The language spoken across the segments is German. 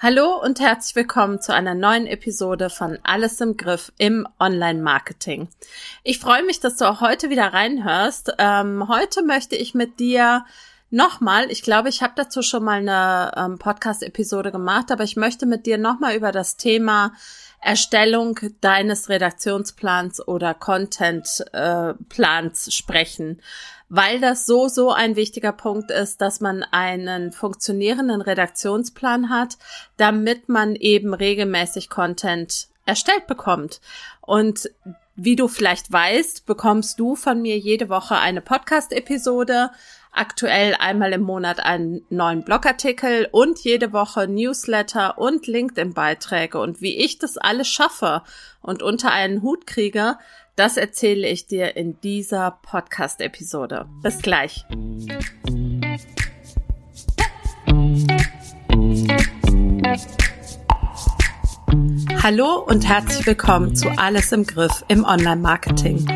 Hallo und herzlich willkommen zu einer neuen Episode von Alles im Griff im Online-Marketing. Ich freue mich, dass du auch heute wieder reinhörst. Ähm, heute möchte ich mit dir nochmal, ich glaube, ich habe dazu schon mal eine ähm, Podcast-Episode gemacht, aber ich möchte mit dir nochmal über das Thema Erstellung deines Redaktionsplans oder Contentplans äh, sprechen, weil das so, so ein wichtiger Punkt ist, dass man einen funktionierenden Redaktionsplan hat, damit man eben regelmäßig Content erstellt bekommt. Und wie du vielleicht weißt, bekommst du von mir jede Woche eine Podcast-Episode aktuell einmal im Monat einen neuen Blogartikel und jede Woche Newsletter und LinkedIn-Beiträge. Und wie ich das alles schaffe und unter einen Hut kriege, das erzähle ich dir in dieser Podcast-Episode. Bis gleich. Hallo und herzlich willkommen zu Alles im Griff im Online-Marketing.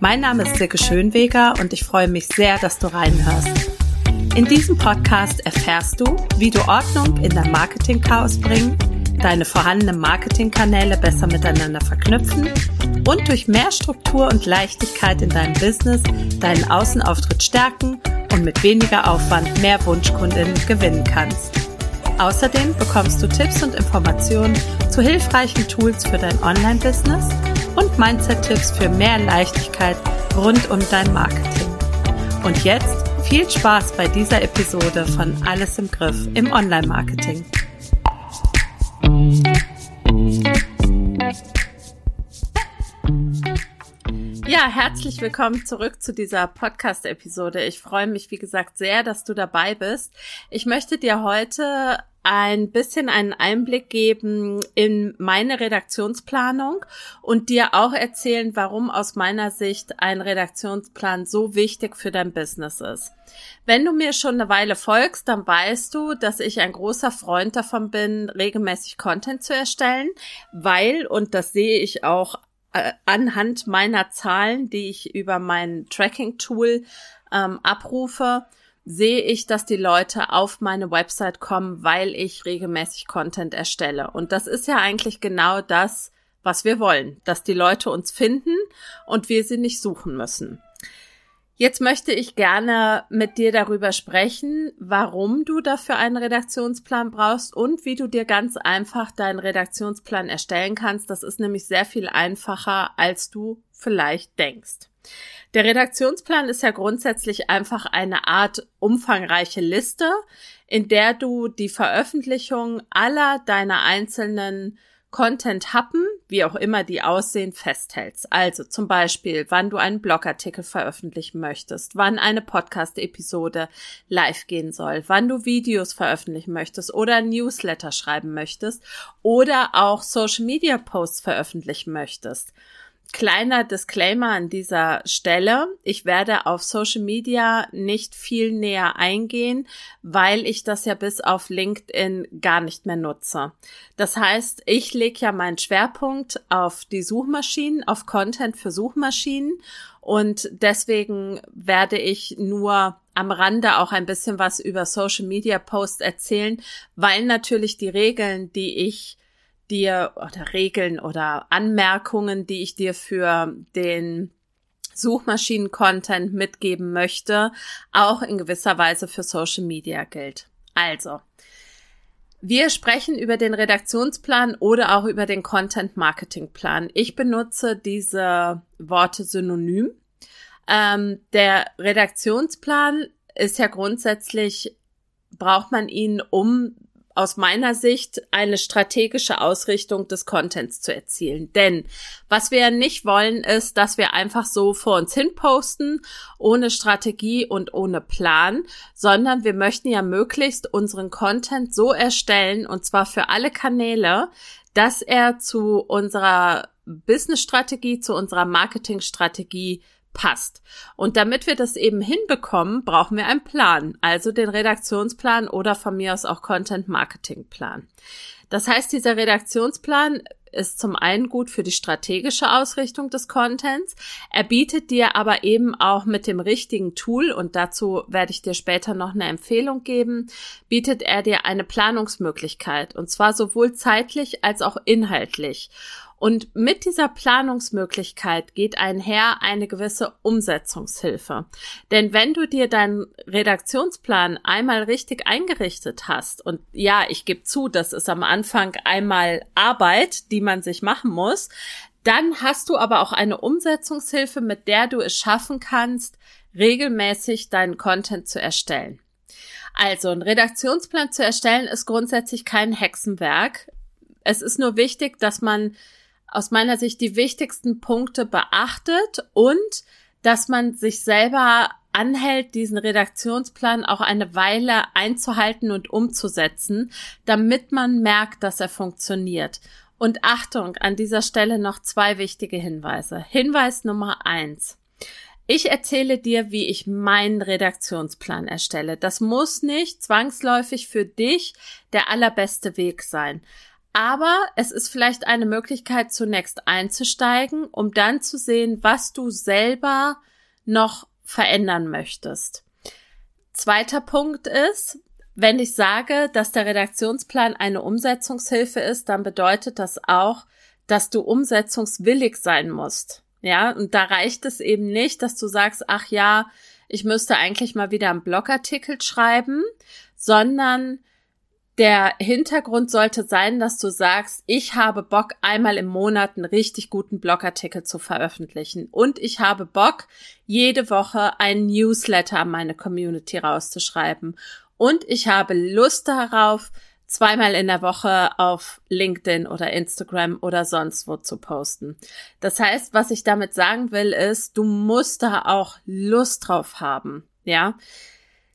Mein Name ist Silke Schönweger und ich freue mich sehr, dass du reinhörst. In diesem Podcast erfährst du, wie du Ordnung in dein Marketing-Chaos bringen, deine vorhandenen Marketingkanäle besser miteinander verknüpfen und durch mehr Struktur und Leichtigkeit in deinem Business deinen Außenauftritt stärken und mit weniger Aufwand mehr Wunschkundinnen gewinnen kannst. Außerdem bekommst du Tipps und Informationen zu hilfreichen Tools für dein Online-Business und Mindset-Tipps für mehr Leichtigkeit rund um dein Marketing. Und jetzt viel Spaß bei dieser Episode von Alles im Griff im Online-Marketing. Ja, herzlich willkommen zurück zu dieser Podcast-Episode. Ich freue mich, wie gesagt, sehr, dass du dabei bist. Ich möchte dir heute ein bisschen einen Einblick geben in meine Redaktionsplanung und dir auch erzählen, warum aus meiner Sicht ein Redaktionsplan so wichtig für dein Business ist. Wenn du mir schon eine Weile folgst, dann weißt du, dass ich ein großer Freund davon bin, regelmäßig Content zu erstellen, weil, und das sehe ich auch äh, anhand meiner Zahlen, die ich über mein Tracking-Tool ähm, abrufe, sehe ich, dass die Leute auf meine Website kommen, weil ich regelmäßig Content erstelle. Und das ist ja eigentlich genau das, was wir wollen, dass die Leute uns finden und wir sie nicht suchen müssen. Jetzt möchte ich gerne mit dir darüber sprechen, warum du dafür einen Redaktionsplan brauchst und wie du dir ganz einfach deinen Redaktionsplan erstellen kannst. Das ist nämlich sehr viel einfacher, als du vielleicht denkst. Der Redaktionsplan ist ja grundsätzlich einfach eine Art umfangreiche Liste, in der du die Veröffentlichung aller deiner einzelnen Content-Happen, wie auch immer die aussehen, festhältst. Also zum Beispiel, wann du einen Blogartikel veröffentlichen möchtest, wann eine Podcast-Episode live gehen soll, wann du Videos veröffentlichen möchtest oder Newsletter schreiben möchtest oder auch Social-Media-Posts veröffentlichen möchtest. Kleiner Disclaimer an dieser Stelle. Ich werde auf Social Media nicht viel näher eingehen, weil ich das ja bis auf LinkedIn gar nicht mehr nutze. Das heißt, ich lege ja meinen Schwerpunkt auf die Suchmaschinen, auf Content für Suchmaschinen und deswegen werde ich nur am Rande auch ein bisschen was über Social Media Posts erzählen, weil natürlich die Regeln, die ich dir oder Regeln oder Anmerkungen, die ich dir für den Suchmaschinen-Content mitgeben möchte, auch in gewisser Weise für Social Media gilt. Also, wir sprechen über den Redaktionsplan oder auch über den Content-Marketing-Plan. Ich benutze diese Worte synonym. Ähm, der Redaktionsplan ist ja grundsätzlich, braucht man ihn, um aus meiner Sicht eine strategische Ausrichtung des Contents zu erzielen. Denn was wir nicht wollen, ist, dass wir einfach so vor uns hin posten, ohne Strategie und ohne Plan, sondern wir möchten ja möglichst unseren Content so erstellen, und zwar für alle Kanäle, dass er zu unserer Business-Strategie, zu unserer Marketing-Strategie passt. Und damit wir das eben hinbekommen, brauchen wir einen Plan, also den Redaktionsplan oder von mir aus auch Content Marketing Plan. Das heißt, dieser Redaktionsplan ist zum einen gut für die strategische Ausrichtung des Contents. Er bietet dir aber eben auch mit dem richtigen Tool, und dazu werde ich dir später noch eine Empfehlung geben, bietet er dir eine Planungsmöglichkeit. Und zwar sowohl zeitlich als auch inhaltlich. Und mit dieser Planungsmöglichkeit geht einher eine gewisse Umsetzungshilfe. Denn wenn du dir deinen Redaktionsplan einmal richtig eingerichtet hast, und ja, ich gebe zu, das ist am Anfang einmal Arbeit, die man sich machen muss, dann hast du aber auch eine Umsetzungshilfe, mit der du es schaffen kannst, regelmäßig deinen Content zu erstellen. Also ein Redaktionsplan zu erstellen ist grundsätzlich kein Hexenwerk. Es ist nur wichtig, dass man aus meiner Sicht die wichtigsten Punkte beachtet und dass man sich selber anhält, diesen Redaktionsplan auch eine Weile einzuhalten und umzusetzen, damit man merkt, dass er funktioniert. Und Achtung, an dieser Stelle noch zwei wichtige Hinweise. Hinweis Nummer eins. Ich erzähle dir, wie ich meinen Redaktionsplan erstelle. Das muss nicht zwangsläufig für dich der allerbeste Weg sein. Aber es ist vielleicht eine Möglichkeit, zunächst einzusteigen, um dann zu sehen, was du selber noch verändern möchtest. Zweiter Punkt ist, wenn ich sage, dass der Redaktionsplan eine Umsetzungshilfe ist, dann bedeutet das auch, dass du umsetzungswillig sein musst. Ja, und da reicht es eben nicht, dass du sagst, ach ja, ich müsste eigentlich mal wieder einen Blogartikel schreiben, sondern der Hintergrund sollte sein, dass du sagst, ich habe Bock, einmal im Monat einen richtig guten Blogartikel zu veröffentlichen. Und ich habe Bock, jede Woche ein Newsletter an meine Community rauszuschreiben. Und ich habe Lust darauf, zweimal in der Woche auf LinkedIn oder Instagram oder sonst wo zu posten. Das heißt, was ich damit sagen will, ist, du musst da auch Lust drauf haben. Ja.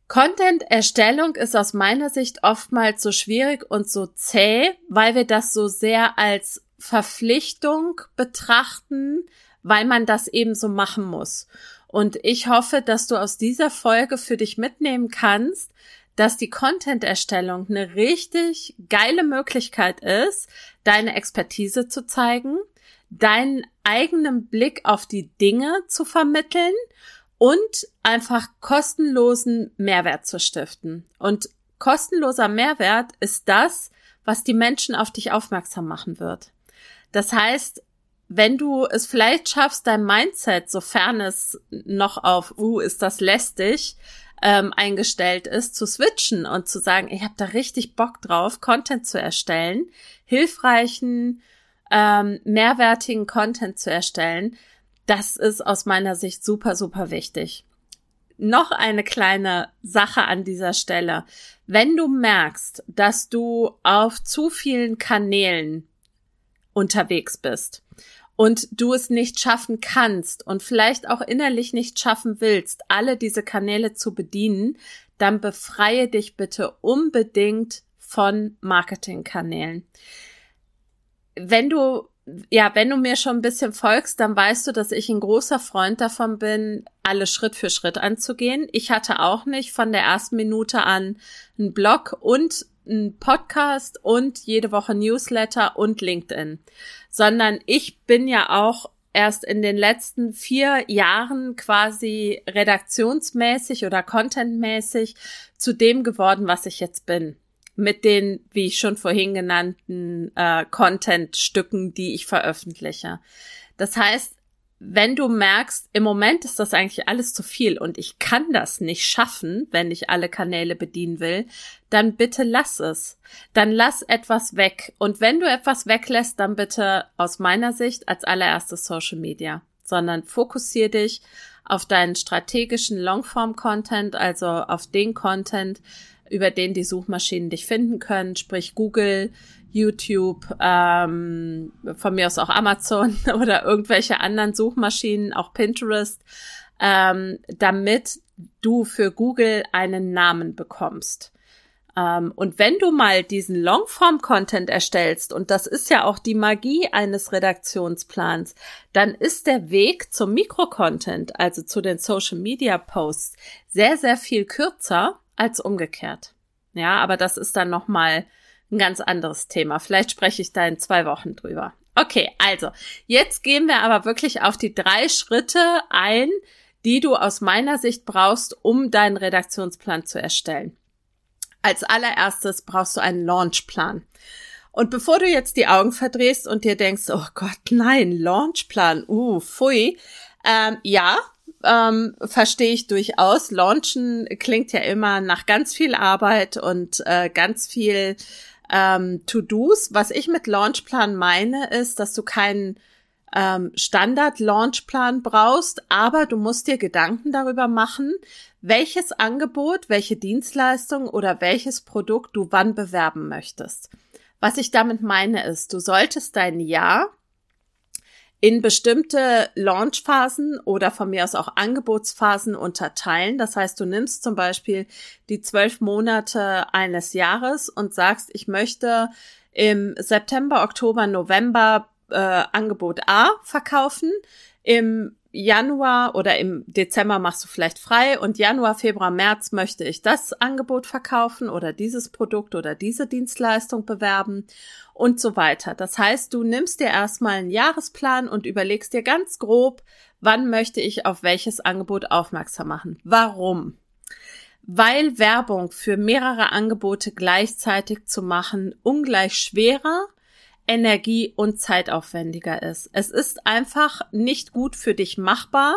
Content-Erstellung ist aus meiner Sicht oftmals so schwierig und so zäh, weil wir das so sehr als Verpflichtung betrachten, weil man das eben so machen muss. Und ich hoffe, dass du aus dieser Folge für dich mitnehmen kannst, dass die Content-Erstellung eine richtig geile Möglichkeit ist, deine Expertise zu zeigen, deinen eigenen Blick auf die Dinge zu vermitteln und einfach kostenlosen Mehrwert zu stiften. Und kostenloser Mehrwert ist das, was die Menschen auf dich aufmerksam machen wird. Das heißt, wenn du es vielleicht schaffst, dein Mindset, sofern es noch auf, uh, ist das lästig, ähm, eingestellt ist, zu switchen und zu sagen, ich habe da richtig Bock drauf, Content zu erstellen, hilfreichen, ähm, mehrwertigen Content zu erstellen, das ist aus meiner Sicht super, super wichtig. Noch eine kleine Sache an dieser Stelle. Wenn du merkst, dass du auf zu vielen Kanälen unterwegs bist und du es nicht schaffen kannst und vielleicht auch innerlich nicht schaffen willst, alle diese Kanäle zu bedienen, dann befreie dich bitte unbedingt von Marketingkanälen. Wenn du ja, wenn du mir schon ein bisschen folgst, dann weißt du, dass ich ein großer Freund davon bin, alles Schritt für Schritt anzugehen. Ich hatte auch nicht von der ersten Minute an einen Blog und einen Podcast und jede Woche Newsletter und LinkedIn, sondern ich bin ja auch erst in den letzten vier Jahren quasi redaktionsmäßig oder contentmäßig zu dem geworden, was ich jetzt bin mit den, wie ich schon vorhin genannten, äh, Content-Stücken, die ich veröffentliche. Das heißt, wenn du merkst, im Moment ist das eigentlich alles zu viel und ich kann das nicht schaffen, wenn ich alle Kanäle bedienen will, dann bitte lass es. Dann lass etwas weg. Und wenn du etwas weglässt, dann bitte aus meiner Sicht als allererstes Social Media, sondern fokussier dich auf deinen strategischen Longform-Content, also auf den Content, über den die Suchmaschinen dich finden können, sprich Google, YouTube, ähm, von mir aus auch Amazon oder irgendwelche anderen Suchmaschinen, auch Pinterest, ähm, damit du für Google einen Namen bekommst. Ähm, und wenn du mal diesen Longform-Content erstellst, und das ist ja auch die Magie eines Redaktionsplans, dann ist der Weg zum Mikrocontent, also zu den Social-Media-Posts, sehr, sehr viel kürzer als umgekehrt. Ja, aber das ist dann nochmal ein ganz anderes Thema. Vielleicht spreche ich da in zwei Wochen drüber. Okay, also jetzt gehen wir aber wirklich auf die drei Schritte ein, die du aus meiner Sicht brauchst, um deinen Redaktionsplan zu erstellen. Als allererstes brauchst du einen Launchplan. Und bevor du jetzt die Augen verdrehst und dir denkst, oh Gott, nein, Launchplan, uh, pfui, ähm, ja, ähm, verstehe ich durchaus. Launchen klingt ja immer nach ganz viel Arbeit und äh, ganz viel ähm, To-Dos. Was ich mit Launchplan meine, ist, dass du keinen ähm, Standard-Launchplan brauchst, aber du musst dir Gedanken darüber machen, welches Angebot, welche Dienstleistung oder welches Produkt du wann bewerben möchtest. Was ich damit meine ist, du solltest dein Jahr in bestimmte Launchphasen oder von mir aus auch Angebotsphasen unterteilen. Das heißt, du nimmst zum Beispiel die zwölf Monate eines Jahres und sagst, ich möchte im September, Oktober, November äh, Angebot A verkaufen, im Januar oder im Dezember machst du vielleicht frei und Januar, Februar, März möchte ich das Angebot verkaufen oder dieses Produkt oder diese Dienstleistung bewerben und so weiter. Das heißt, du nimmst dir erstmal einen Jahresplan und überlegst dir ganz grob, wann möchte ich auf welches Angebot aufmerksam machen. Warum? Weil Werbung für mehrere Angebote gleichzeitig zu machen ungleich schwerer energie- und zeitaufwendiger ist. Es ist einfach nicht gut für dich machbar,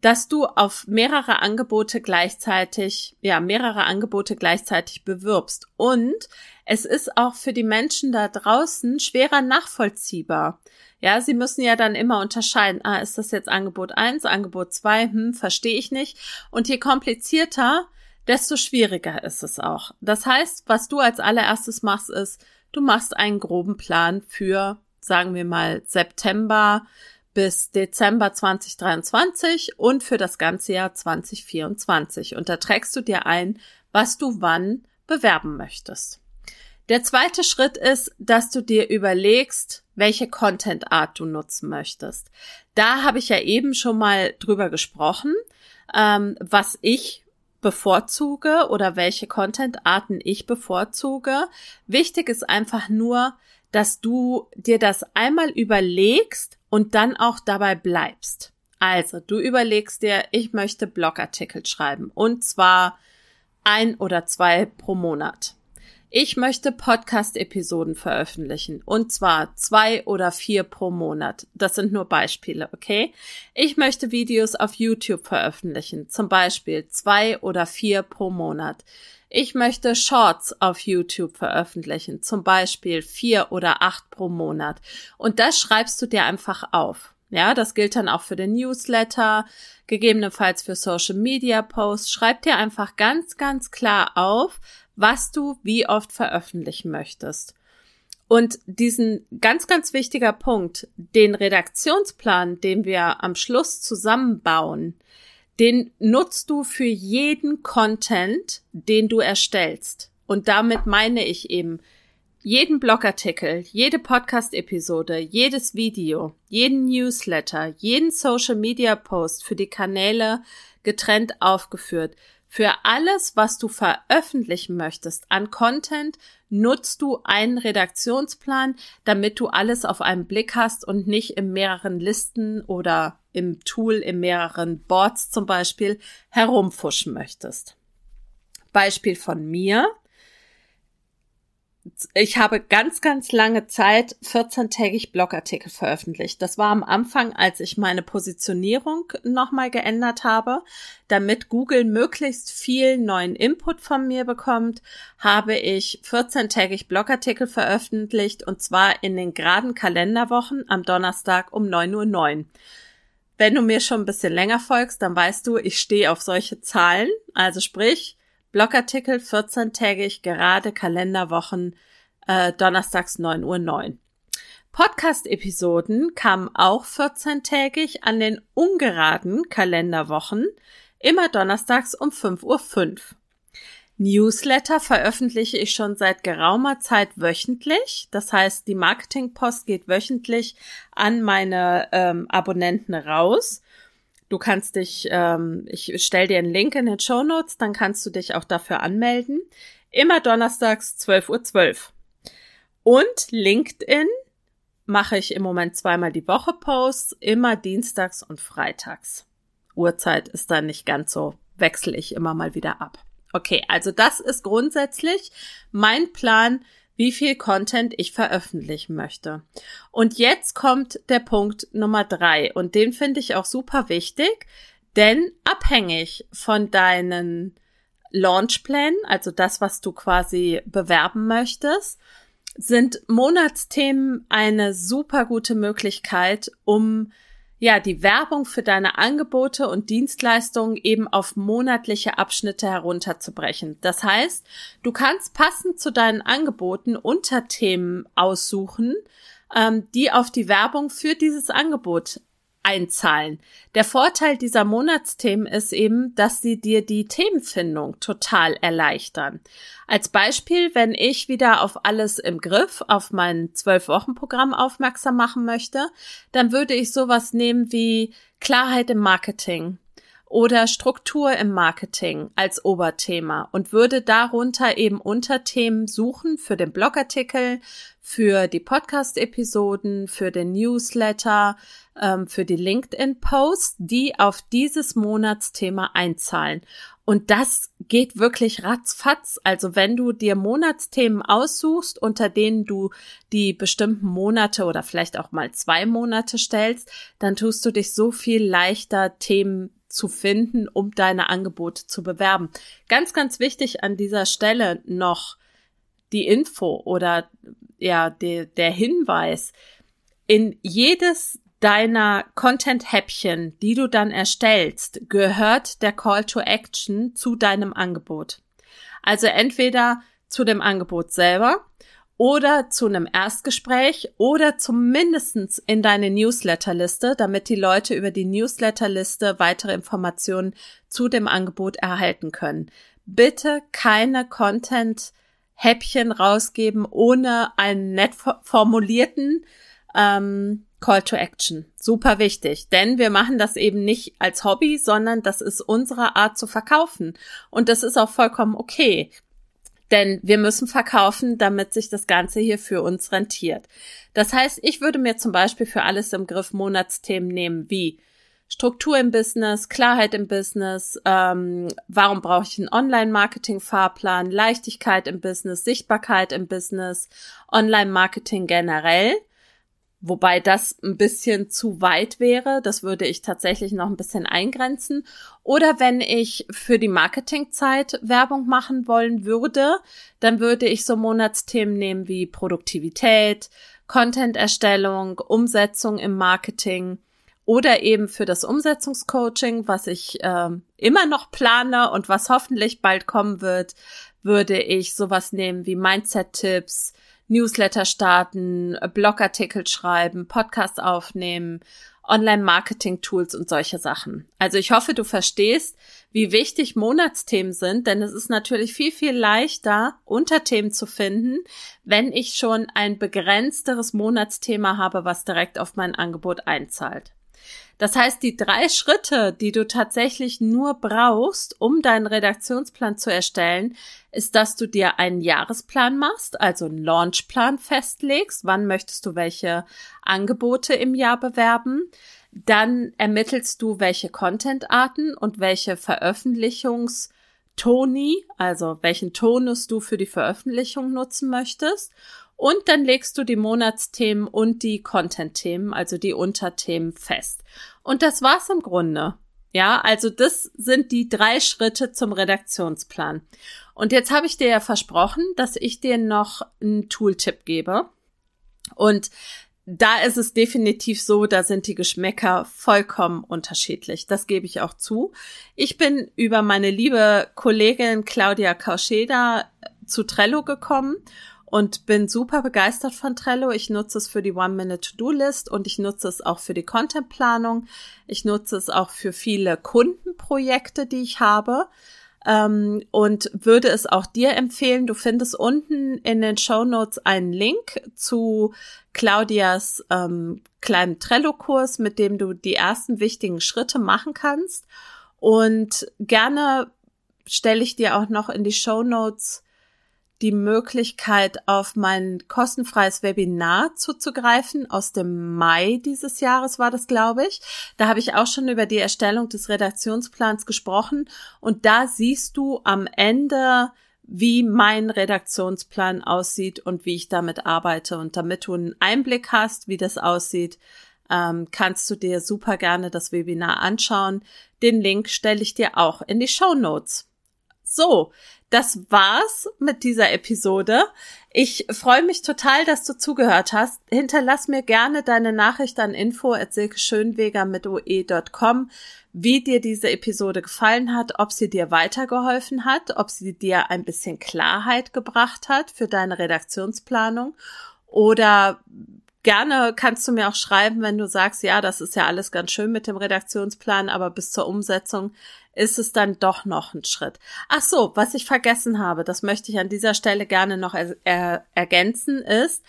dass du auf mehrere Angebote gleichzeitig, ja, mehrere Angebote gleichzeitig bewirbst. Und es ist auch für die Menschen da draußen schwerer nachvollziehbar. Ja, sie müssen ja dann immer unterscheiden, ah, ist das jetzt Angebot eins, Angebot zwei, hm, verstehe ich nicht. Und je komplizierter, desto schwieriger ist es auch. Das heißt, was du als allererstes machst, ist, Du machst einen groben Plan für, sagen wir mal, September bis Dezember 2023 und für das ganze Jahr 2024. Und da trägst du dir ein, was du wann bewerben möchtest. Der zweite Schritt ist, dass du dir überlegst, welche Content Art du nutzen möchtest. Da habe ich ja eben schon mal drüber gesprochen, ähm, was ich bevorzuge oder welche Content-Arten ich bevorzuge. Wichtig ist einfach nur, dass du dir das einmal überlegst und dann auch dabei bleibst. Also, du überlegst dir, ich möchte Blogartikel schreiben und zwar ein oder zwei pro Monat. Ich möchte Podcast-Episoden veröffentlichen und zwar zwei oder vier pro Monat. Das sind nur Beispiele, okay? Ich möchte Videos auf YouTube veröffentlichen, zum Beispiel zwei oder vier pro Monat. Ich möchte Shorts auf YouTube veröffentlichen, zum Beispiel vier oder acht pro Monat. Und das schreibst du dir einfach auf. Ja, das gilt dann auch für den Newsletter, gegebenenfalls für Social Media Posts. Schreib dir einfach ganz, ganz klar auf, was du wie oft veröffentlichen möchtest. Und diesen ganz, ganz wichtiger Punkt, den Redaktionsplan, den wir am Schluss zusammenbauen, den nutzt du für jeden Content, den du erstellst. Und damit meine ich eben jeden Blogartikel, jede Podcast-Episode, jedes Video, jeden Newsletter, jeden Social-Media-Post für die Kanäle getrennt aufgeführt. Für alles, was du veröffentlichen möchtest an Content, nutzt du einen Redaktionsplan, damit du alles auf einen Blick hast und nicht in mehreren Listen oder im Tool in mehreren Boards zum Beispiel herumfuschen möchtest. Beispiel von mir ich habe ganz, ganz lange Zeit 14-tägig Blogartikel veröffentlicht. Das war am Anfang, als ich meine Positionierung nochmal geändert habe. Damit Google möglichst viel neuen Input von mir bekommt, habe ich 14-tägig Blogartikel veröffentlicht und zwar in den geraden Kalenderwochen am Donnerstag um 9.09 Uhr. Wenn du mir schon ein bisschen länger folgst, dann weißt du, ich stehe auf solche Zahlen. Also sprich, Blogartikel 14-tägig, gerade Kalenderwochen, äh, donnerstags 9.09 Uhr. 9. Podcast-Episoden kamen auch 14-tägig an den ungeraden Kalenderwochen, immer donnerstags um 5.05 Uhr. Newsletter veröffentliche ich schon seit geraumer Zeit wöchentlich. Das heißt, die Marketingpost geht wöchentlich an meine ähm, Abonnenten raus. Du kannst dich, ähm, ich stell dir einen Link in den Show Notes, dann kannst du dich auch dafür anmelden. Immer donnerstags 12.12 Uhr. 12. Und LinkedIn mache ich im Moment zweimal die Woche Posts, immer dienstags und freitags. Uhrzeit ist dann nicht ganz so, wechsle ich immer mal wieder ab. Okay, also das ist grundsätzlich mein Plan, wie viel Content ich veröffentlichen möchte. Und jetzt kommt der Punkt Nummer drei und den finde ich auch super wichtig, denn abhängig von deinen Launchplänen, also das, was du quasi bewerben möchtest, sind Monatsthemen eine super gute Möglichkeit, um ja, die Werbung für deine Angebote und Dienstleistungen eben auf monatliche Abschnitte herunterzubrechen. Das heißt, du kannst passend zu deinen Angeboten Unterthemen aussuchen, ähm, die auf die Werbung für dieses Angebot einzahlen. Der Vorteil dieser Monatsthemen ist eben, dass sie dir die Themenfindung total erleichtern. Als Beispiel, wenn ich wieder auf alles im Griff, auf mein Zwölf-Wochen-Programm aufmerksam machen möchte, dann würde ich sowas nehmen wie Klarheit im Marketing oder Struktur im Marketing als Oberthema und würde darunter eben Unterthemen suchen für den Blogartikel, für die Podcast-Episoden, für den Newsletter, ähm, für die LinkedIn-Posts, die auf dieses Monatsthema einzahlen. Und das geht wirklich ratzfatz. Also wenn du dir Monatsthemen aussuchst, unter denen du die bestimmten Monate oder vielleicht auch mal zwei Monate stellst, dann tust du dich so viel leichter, Themen zu finden, um deine Angebote zu bewerben. Ganz, ganz wichtig an dieser Stelle noch die Info oder ja, die, der Hinweis. In jedes deiner Content-Häppchen, die du dann erstellst, gehört der Call to Action zu deinem Angebot. Also entweder zu dem Angebot selber oder zu einem Erstgespräch oder zumindestens in deine Newsletterliste, damit die Leute über die Newsletterliste weitere Informationen zu dem Angebot erhalten können. Bitte keine Content Häppchen rausgeben ohne einen nett formulierten ähm, Call to Action. Super wichtig, denn wir machen das eben nicht als Hobby, sondern das ist unsere Art zu verkaufen. Und das ist auch vollkommen okay. Denn wir müssen verkaufen, damit sich das Ganze hier für uns rentiert. Das heißt, ich würde mir zum Beispiel für alles im Griff Monatsthemen nehmen wie Struktur im Business, Klarheit im Business, ähm, warum brauche ich einen Online-Marketing-Fahrplan, Leichtigkeit im Business, Sichtbarkeit im Business, Online-Marketing generell Wobei das ein bisschen zu weit wäre. Das würde ich tatsächlich noch ein bisschen eingrenzen. Oder wenn ich für die Marketingzeit Werbung machen wollen würde, dann würde ich so Monatsthemen nehmen wie Produktivität, Content-Erstellung, Umsetzung im Marketing oder eben für das Umsetzungscoaching, was ich äh, immer noch plane und was hoffentlich bald kommen wird, würde ich sowas nehmen wie Mindset-Tipps, Newsletter starten, Blogartikel schreiben, Podcast aufnehmen, Online-Marketing-Tools und solche Sachen. Also ich hoffe, du verstehst, wie wichtig Monatsthemen sind, denn es ist natürlich viel, viel leichter, Unterthemen zu finden, wenn ich schon ein begrenzteres Monatsthema habe, was direkt auf mein Angebot einzahlt. Das heißt, die drei Schritte, die du tatsächlich nur brauchst, um deinen Redaktionsplan zu erstellen, ist, dass du dir einen Jahresplan machst, also einen Launchplan festlegst. Wann möchtest du welche Angebote im Jahr bewerben? Dann ermittelst du, welche Contentarten und welche Veröffentlichungstoni, also welchen Tonus du für die Veröffentlichung nutzen möchtest. Und dann legst du die Monatsthemen und die Content-Themen, also die Unterthemen fest. Und das war's im Grunde. Ja, also das sind die drei Schritte zum Redaktionsplan. Und jetzt habe ich dir ja versprochen, dass ich dir noch einen Tooltip gebe. Und da ist es definitiv so, da sind die Geschmäcker vollkommen unterschiedlich. Das gebe ich auch zu. Ich bin über meine liebe Kollegin Claudia Kauscheda zu Trello gekommen und bin super begeistert von Trello. Ich nutze es für die One-Minute-To-Do-List und ich nutze es auch für die Content-Planung. Ich nutze es auch für viele Kundenprojekte, die ich habe. Ähm, und würde es auch dir empfehlen. Du findest unten in den Show Notes einen Link zu Claudias ähm, kleinen Trello-Kurs, mit dem du die ersten wichtigen Schritte machen kannst. Und gerne stelle ich dir auch noch in die Show Notes die Möglichkeit, auf mein kostenfreies Webinar zuzugreifen. Aus dem Mai dieses Jahres war das, glaube ich. Da habe ich auch schon über die Erstellung des Redaktionsplans gesprochen. Und da siehst du am Ende, wie mein Redaktionsplan aussieht und wie ich damit arbeite. Und damit du einen Einblick hast, wie das aussieht, ähm, kannst du dir super gerne das Webinar anschauen. Den Link stelle ich dir auch in die Show Notes. So, das war's mit dieser Episode. Ich freue mich total, dass du zugehört hast. Hinterlass mir gerne deine Nachricht an info@silkeschönweger mit oe.com, wie dir diese Episode gefallen hat, ob sie dir weitergeholfen hat, ob sie dir ein bisschen Klarheit gebracht hat für deine Redaktionsplanung oder gerne kannst du mir auch schreiben, wenn du sagst, ja, das ist ja alles ganz schön mit dem Redaktionsplan, aber bis zur Umsetzung ist es dann doch noch ein Schritt. Ach so, was ich vergessen habe, das möchte ich an dieser Stelle gerne noch er er ergänzen, ist,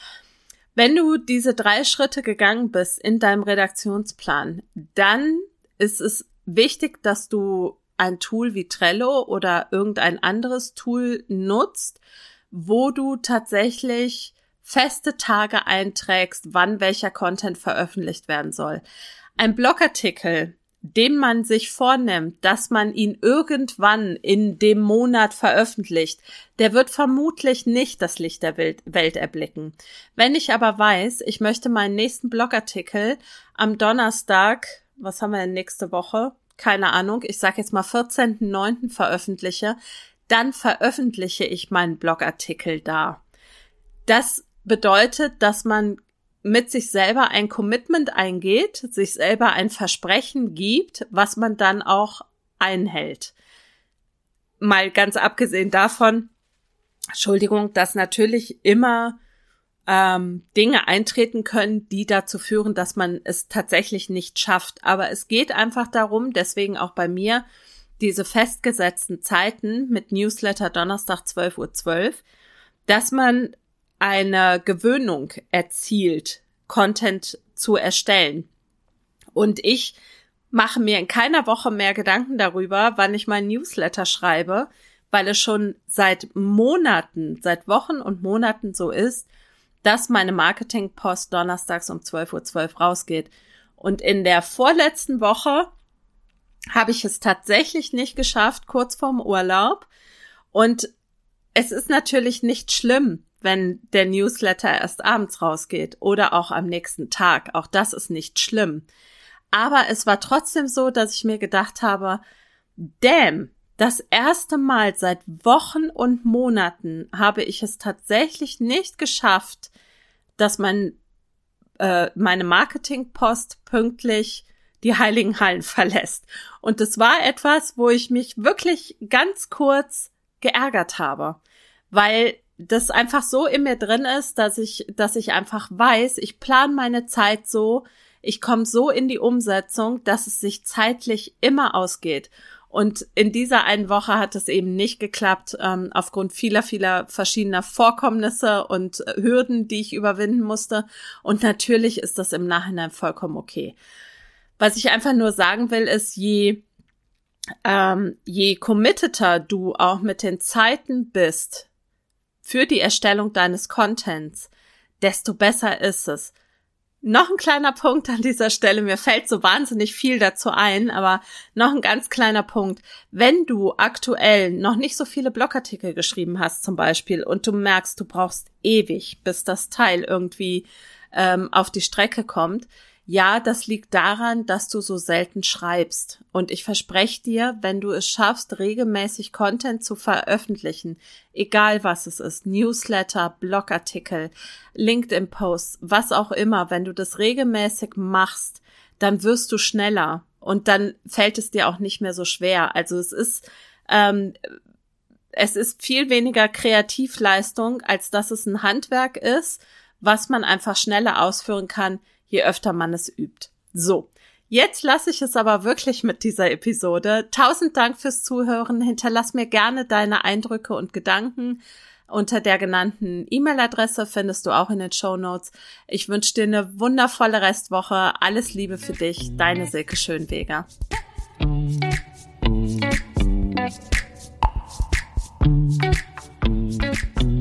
wenn du diese drei Schritte gegangen bist in deinem Redaktionsplan, dann ist es wichtig, dass du ein Tool wie Trello oder irgendein anderes Tool nutzt, wo du tatsächlich feste Tage einträgst, wann welcher Content veröffentlicht werden soll. Ein Blogartikel, den man sich vornimmt, dass man ihn irgendwann in dem Monat veröffentlicht, der wird vermutlich nicht das Licht der Welt erblicken. Wenn ich aber weiß, ich möchte meinen nächsten Blogartikel am Donnerstag, was haben wir denn nächste Woche? Keine Ahnung, ich sage jetzt mal 14.09. veröffentliche, dann veröffentliche ich meinen Blogartikel da. Das bedeutet, dass man mit sich selber ein Commitment eingeht, sich selber ein Versprechen gibt, was man dann auch einhält. Mal ganz abgesehen davon, Entschuldigung, dass natürlich immer ähm, Dinge eintreten können, die dazu führen, dass man es tatsächlich nicht schafft. Aber es geht einfach darum, deswegen auch bei mir, diese festgesetzten Zeiten mit Newsletter Donnerstag 12.12 Uhr, 12, dass man eine Gewöhnung erzielt, Content zu erstellen. Und ich mache mir in keiner Woche mehr Gedanken darüber, wann ich mein Newsletter schreibe, weil es schon seit Monaten, seit Wochen und Monaten so ist, dass meine Marketingpost donnerstags um 12.12 Uhr 12 rausgeht. Und in der vorletzten Woche habe ich es tatsächlich nicht geschafft, kurz vorm Urlaub. Und es ist natürlich nicht schlimm, wenn der Newsletter erst abends rausgeht oder auch am nächsten Tag. Auch das ist nicht schlimm. Aber es war trotzdem so, dass ich mir gedacht habe, damn, das erste Mal seit Wochen und Monaten habe ich es tatsächlich nicht geschafft, dass mein, äh, meine Marketingpost pünktlich die heiligen Hallen verlässt. Und es war etwas, wo ich mich wirklich ganz kurz geärgert habe, weil das einfach so in mir drin ist, dass ich, dass ich einfach weiß, ich plane meine Zeit so, ich komme so in die Umsetzung, dass es sich zeitlich immer ausgeht. Und in dieser einen Woche hat es eben nicht geklappt, ähm, aufgrund vieler, vieler verschiedener Vorkommnisse und Hürden, die ich überwinden musste. Und natürlich ist das im Nachhinein vollkommen okay. Was ich einfach nur sagen will, ist, je, ähm, je committeter du auch mit den Zeiten bist, für die Erstellung deines Contents, desto besser ist es. Noch ein kleiner Punkt an dieser Stelle, mir fällt so wahnsinnig viel dazu ein, aber noch ein ganz kleiner Punkt. Wenn du aktuell noch nicht so viele Blogartikel geschrieben hast zum Beispiel und du merkst, du brauchst ewig, bis das Teil irgendwie ähm, auf die Strecke kommt, ja, das liegt daran, dass du so selten schreibst. Und ich verspreche dir, wenn du es schaffst, regelmäßig Content zu veröffentlichen, egal was es ist, Newsletter, Blogartikel, LinkedIn-Posts, was auch immer, wenn du das regelmäßig machst, dann wirst du schneller und dann fällt es dir auch nicht mehr so schwer. Also es ist, ähm, es ist viel weniger Kreativleistung, als dass es ein Handwerk ist, was man einfach schneller ausführen kann, je öfter man es übt. So. Jetzt lasse ich es aber wirklich mit dieser Episode. Tausend Dank fürs Zuhören. Hinterlass mir gerne deine Eindrücke und Gedanken. Unter der genannten E-Mail-Adresse findest du auch in den Show Notes. Ich wünsche dir eine wundervolle Restwoche. Alles Liebe für dich, deine Silke Schönweger. Thank you.